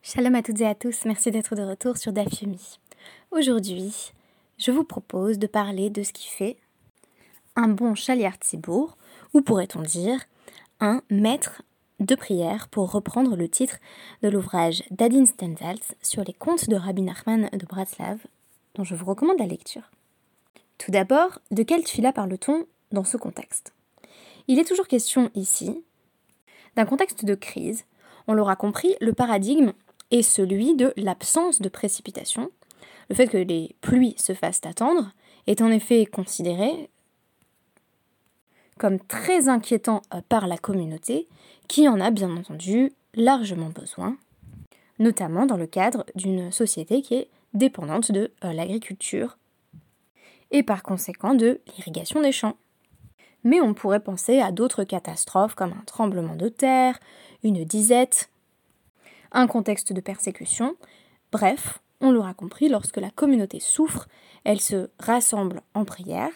Shalom à toutes et à tous, merci d'être de retour sur Dafyomi. Aujourd'hui, je vous propose de parler de ce qui fait un bon chaliar tzibour, ou pourrait-on dire un maître de prière pour reprendre le titre de l'ouvrage d'Adin Stendhals sur les contes de Rabbi Nachman de Bratslav, dont je vous recommande la lecture. Tout d'abord, de quel tfila parle-t-on dans ce contexte? Il est toujours question ici d'un contexte de crise. On l'aura compris, le paradigme est celui de l'absence de précipitation. Le fait que les pluies se fassent attendre est en effet considéré comme très inquiétant euh, par la communauté, qui en a bien entendu largement besoin, notamment dans le cadre d'une société qui est dépendante de euh, l'agriculture et par conséquent de l'irrigation des champs. Mais on pourrait penser à d'autres catastrophes comme un tremblement de terre, une disette, un contexte de persécution. Bref, on l'aura compris, lorsque la communauté souffre, elle se rassemble en prière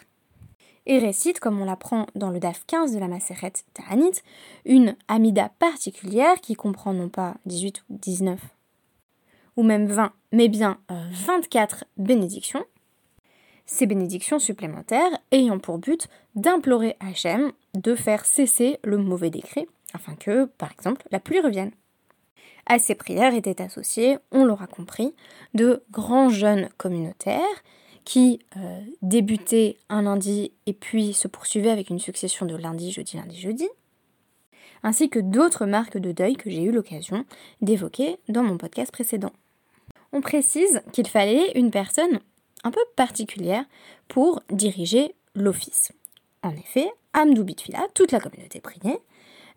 et récite, comme on l'apprend dans le DAF 15 de la Maseret Ta'anit, une Amida particulière qui comprend non pas 18 ou 19 ou même 20, mais bien 24 euh, bénédictions. Ces bénédictions supplémentaires ayant pour but d'implorer Hachem de faire cesser le mauvais décret, afin que, par exemple, la pluie revienne. À ces prières étaient associés, on l'aura compris, de grands jeunes communautaires qui euh, débutaient un lundi et puis se poursuivaient avec une succession de lundi, jeudi, lundi, jeudi, ainsi que d'autres marques de deuil que j'ai eu l'occasion d'évoquer dans mon podcast précédent. On précise qu'il fallait une personne un peu particulière pour diriger l'office. En effet, Amdou Bitfila, toute la communauté priait,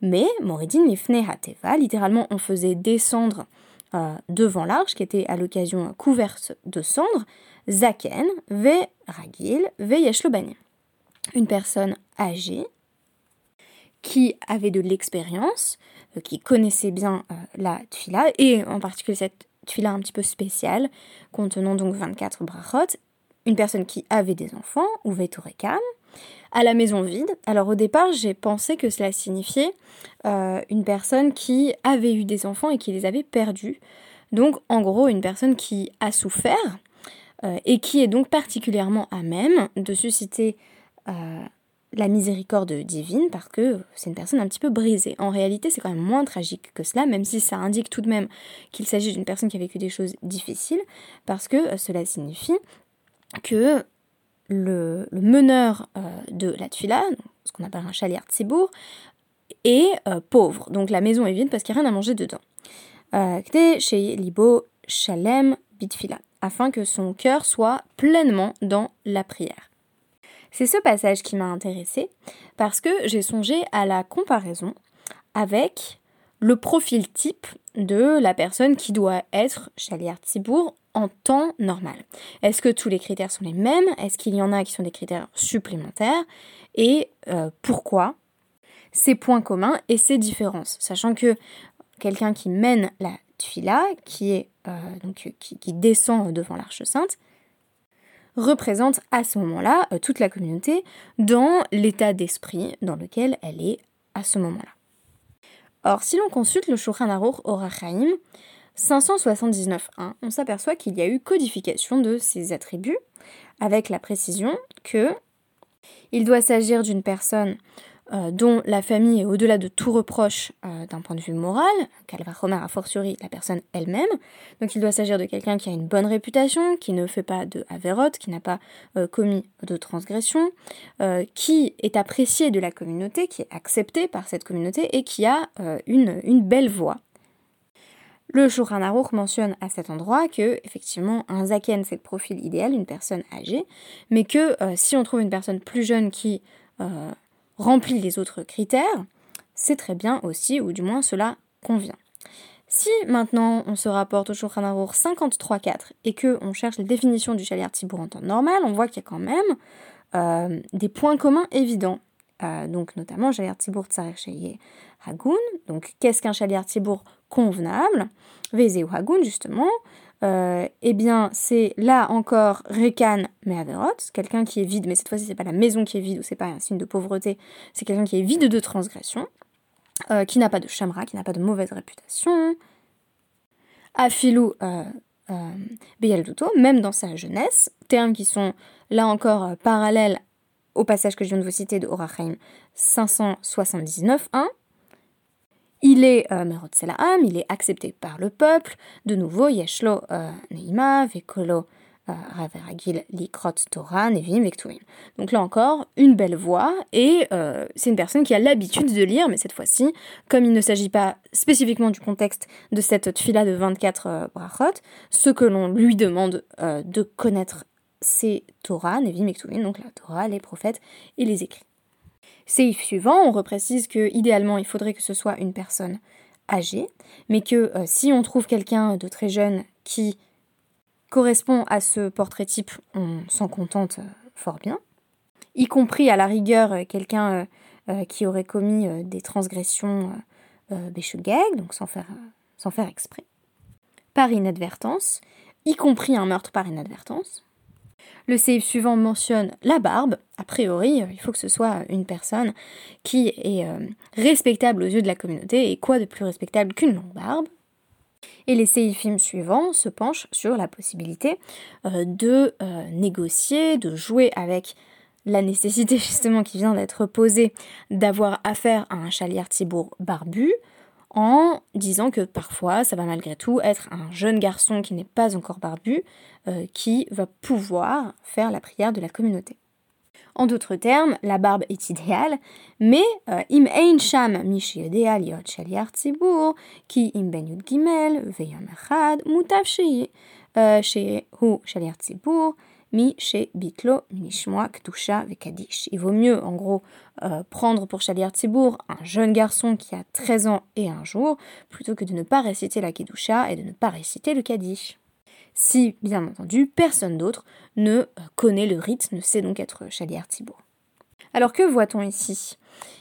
mais Moridin Lifne Hateva, littéralement on faisait descendre euh, devant l'arche, qui était à l'occasion couverte de cendres, Zaken, Ve Ragil, Ve Yeshlobani. Une personne âgée qui avait de l'expérience, euh, qui connaissait bien euh, la tfila, et en particulier cette tfila un petit peu spéciale, contenant donc 24 brachot, une personne qui avait des enfants, ou à la maison vide. Alors au départ, j'ai pensé que cela signifiait euh, une personne qui avait eu des enfants et qui les avait perdus. Donc en gros, une personne qui a souffert euh, et qui est donc particulièrement à même de susciter euh, la miséricorde divine parce que c'est une personne un petit peu brisée. En réalité, c'est quand même moins tragique que cela, même si ça indique tout de même qu'il s'agit d'une personne qui a vécu des choses difficiles, parce que cela signifie que le, meneur euh, de la tuila, ce qu'on appelle un chalier tsibour, est euh, pauvre. Donc la maison est vide parce qu'il n'y a rien à manger dedans. Euh, chez Libo Shalem Bitfila, afin que son cœur soit pleinement dans la prière. C'est ce passage qui m'a intéressé parce que j'ai songé à la comparaison avec le profil type de la personne qui doit être Chaliar Tzibour en temps normal. Est-ce que tous les critères sont les mêmes? Est-ce qu'il y en a qui sont des critères supplémentaires? Et euh, pourquoi Ces points communs et ces différences? Sachant que quelqu'un qui mène la tuila, qui, est, euh, qui, descend devant l'arche sainte, représente à ce moment-là euh, toute la communauté dans l'état d'esprit dans lequel elle est à ce moment-là. Or, si l'on consulte le Shulchan Aruch Orachaim, 579.1, on s'aperçoit qu'il y a eu codification de ces attributs, avec la précision que il doit s'agir d'une personne euh, dont la famille est au-delà de tout reproche euh, d'un point de vue moral, qu'elle va remettre a fortiori la personne elle-même. Donc il doit s'agir de quelqu'un qui a une bonne réputation, qui ne fait pas de avérote, qui n'a pas euh, commis de transgression, qui est apprécié de la communauté, qui est accepté par cette communauté et qui a une belle voix. Le Shulchan Aruch mentionne à cet endroit que, effectivement, un zaken, c'est le profil idéal, une personne âgée, mais que si on trouve une personne plus jeune qui remplit les autres critères, c'est très bien aussi, ou du moins cela convient. Si maintenant on se rapporte au Shulchan 53.4 et que on cherche la définition du chalier tibour en temps normal, on voit qu'il y a quand même euh, des points communs évidents. Euh, donc notamment chalier tibour tsarer hagoun. Donc qu'est-ce qu'un chalier tibour convenable? Vezeu hagoun justement. Euh, eh bien, c'est là encore Rekan Mehaverot, quelqu'un qui est vide, mais cette fois-ci, c'est pas la maison qui est vide ou c'est pas un signe de pauvreté, c'est quelqu'un qui est vide de transgression, euh, qui n'a pas de chamra, qui n'a pas de mauvaise réputation. Afilou Beyalduto, même dans sa jeunesse, termes qui sont là encore parallèles au passage que je viens de vous citer de Orachaim 579.1. Il est euh, il est accepté par le peuple. De nouveau, Yeshlo euh, Neima, Vekolo euh, Raveragil Likrot Torah, Nevim Vektuim. Donc là encore, une belle voix, et euh, c'est une personne qui a l'habitude de lire, mais cette fois-ci, comme il ne s'agit pas spécifiquement du contexte de cette tfila de 24 brachot, ce que l'on lui demande de connaître, c'est Torah, Nevim Vektuim, donc la Torah, les prophètes et les écrits. Seif suivant, on reprécise que idéalement il faudrait que ce soit une personne âgée, mais que euh, si on trouve quelqu'un de très jeune qui correspond à ce portrait type, on s'en contente euh, fort bien, y compris à la rigueur euh, quelqu'un qui aurait commis des transgressions béchegag, donc sans faire, sans faire exprès, par inadvertance, y compris un meurtre par inadvertance, le save suivant mentionne la barbe. A priori, euh, il faut que ce soit une personne qui est euh, respectable aux yeux de la communauté. Et quoi de plus respectable qu'une longue barbe? Et les séifim suivants se penchent sur la possibilité euh, de négocier, de jouer avec la nécessité justement qui vient d'être posée d'avoir affaire à un chalier Thibault barbu, en disant que parfois ça va malgré tout être un jeune garçon qui n'est pas encore barbu euh, qui va pouvoir faire la prière de la communauté. En d'autres termes, la barbe est idéale, mais euh, im ein sham mi yot shaliar tzibur ki im ben yud gimel veyom echad mutav euh, shehu shaliar tzibur mi chez Bitlo, Minishmoa, Ktusha, Vekadish. Il vaut mieux, en gros, euh, prendre pour Shaliar Tzibour un jeune garçon qui a 13 ans et un jour, plutôt que de ne pas réciter la Kedusha et de ne pas réciter le Kadish. Si, bien entendu, personne d'autre ne euh, connaît le rite, ne sait donc être Shaliar Tzibour. Alors que voit-on ici?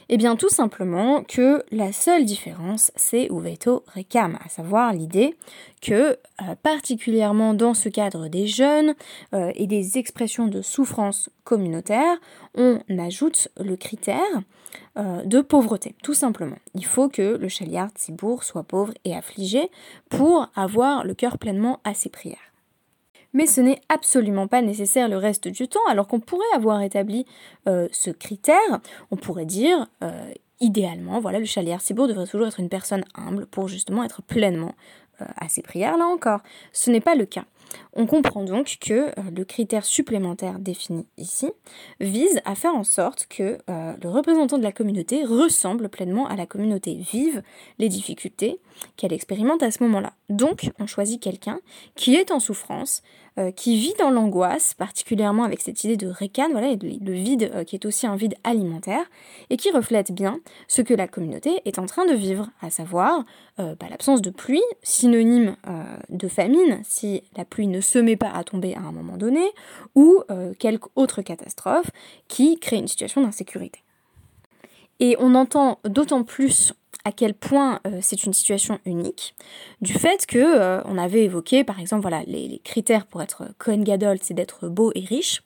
Eh bien tout simplement que la seule différence c'est Uveto Rekam, à savoir l'idée que euh, particulièrement dans ce cadre des jeunes euh, et des expressions de souffrance communautaire, on ajoute le critère euh, de pauvreté, tout simplement. Il faut que le chaliard Tzibour soit pauvre et affligé pour avoir le cœur pleinement à ses prières mais ce n'est absolument pas nécessaire le reste du temps, alors qu'on pourrait avoir établi euh, ce critère, on pourrait dire, euh, idéalement, voilà, le chalier Sibour devrait toujours être une personne humble pour justement être pleinement euh, à ses prières, là encore. Ce n'est pas le cas. On comprend donc que le critère supplémentaire défini ici vise à faire en sorte que le représentant de la communauté ressemble pleinement à la communauté, vive les difficultés qu'elle expérimente à ce moment-là. Donc, on choisit quelqu'un qui est en souffrance, euh, qui vit dans l'angoisse, particulièrement avec cette idée de récan, voilà, le vide qui est aussi un vide alimentaire, et qui reflète bien ce que la communauté est en train de vivre, à savoir bah, l'absence de pluie, synonyme de famine, si la pluie ne se met pas à tomber à un moment donné, ou euh, quelque autre catastrophe qui crée une situation d'insécurité. Et on entend d'autant plus à quel point euh, c'est une situation unique, du fait que euh, on avait évoqué par exemple voilà les, critères pour être Cohen Gadol, c'est d'être beau et riche.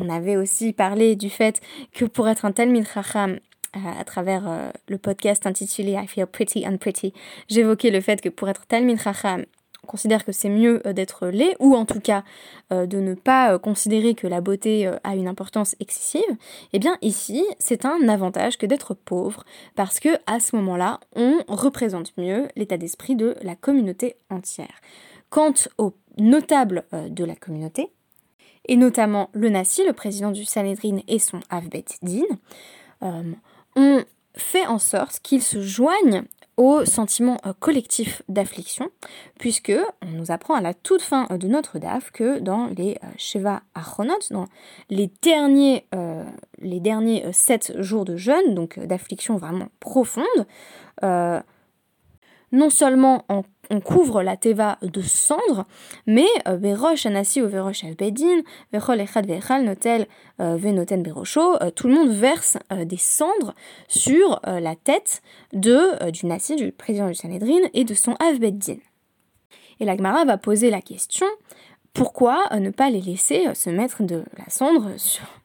On avait aussi parlé du fait que pour être un Talmid Chacham, à travers le podcast intitulé I Feel Pretty and Pretty, j'évoquais le fait que pour être Talmid Chacham, on considère que c'est mieux euh, d'être laid, ou en tout cas euh, de ne pas euh, considérer que la beauté a une importance excessive, eh bien ici, c'est un avantage que d'être pauvre, parce que à ce moment-là, on représente mieux l'état d'esprit de la communauté entière. Quant aux notables de la communauté, et notamment le Nassi, le président du Sanhedrin et son Avbet Din, on fait en sorte qu'ils se joignent au sentiment euh, collectif d'affliction, puisque on nous apprend à la toute fin euh, de notre DAF que dans les euh, Sheva Achronot, dans les derniers, les derniers sept jours de jeûne, donc d'affliction vraiment profonde, non seulement on, couvre la teva de cendres, mais euh, Anassi ou Verosh Bedin, Verol Echad Vechal Notel euh, euh, tout le monde verse des cendres sur la tête de, du Nassi, du président du Sanhedrin, et de son Avbeddin. Et la Gemara va poser la question pourquoi ne pas les laisser se mettre de la cendre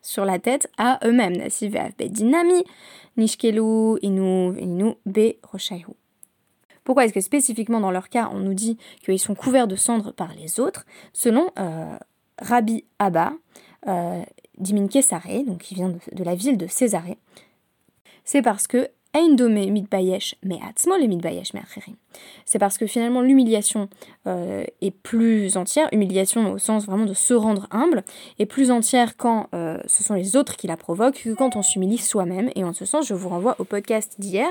sur, la tête à eux-mêmes? Nassi Nami, Nishkelu Inu Inu Be Pourquoi est-ce que spécifiquement dans leur cas, on nous dit qu'ils sont couverts de cendres par les autres Selon euh, Rabbi Abba, euh, d'Imin Kesare, donc qui vient de, de la ville de Césarée, c'est parce que c'est parce que finalement l'humiliation euh, est plus entière, humiliation au sens vraiment de se rendre humble, est plus entière quand euh, ce sont les autres qui la provoquent que quand on s'humilie soi-même. Et en ce sens, je vous renvoie au podcast d'hier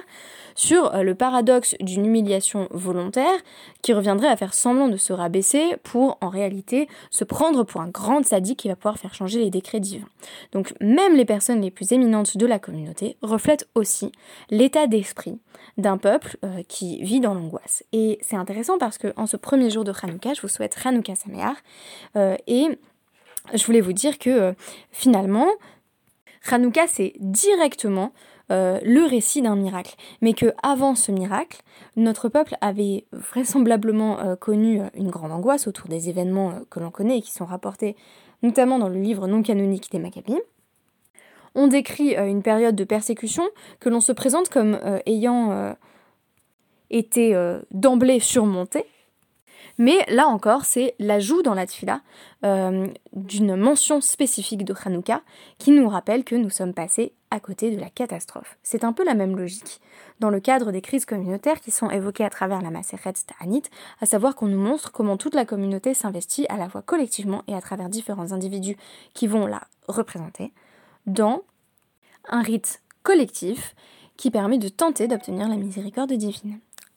sur euh, le paradoxe d'une humiliation volontaire qui reviendrait à faire semblant de se rabaisser pour en réalité se prendre pour un grand sadique qui va pouvoir faire changer les décrets divins. Donc même les personnes les plus éminentes de la communauté reflètent aussi l'état d'esprit d'un peuple qui vit dans l'angoisse. Et c'est intéressant parce que en ce premier jour de Hanouka, je vous souhaite Hanouka Sameach, euh, et je voulais vous dire que euh, finalement, Hanouka c'est directement le récit d'un miracle, mais que avant ce miracle, notre peuple avait vraisemblablement connu une grande angoisse autour des événements que l'on connaît et qui sont rapportés notamment dans le livre non canonique des Maccabées. On décrit euh, une période de persécution que l'on se présente comme euh, ayant euh, d'emblée surmontée. Mais là encore, c'est l'ajout dans la tfila d'une mention spécifique de Hanouka qui nous rappelle que nous sommes passés à côté de la catastrophe. C'est un peu la même logique dans le cadre des crises communautaires qui sont évoquées à travers la Maseret Ta'anit, à savoir qu'on nous montre comment toute la communauté s'investit à la fois collectivement et à travers différents individus qui vont la représenter dans un rite collectif qui permet de tenter d'obtenir la miséricorde divine.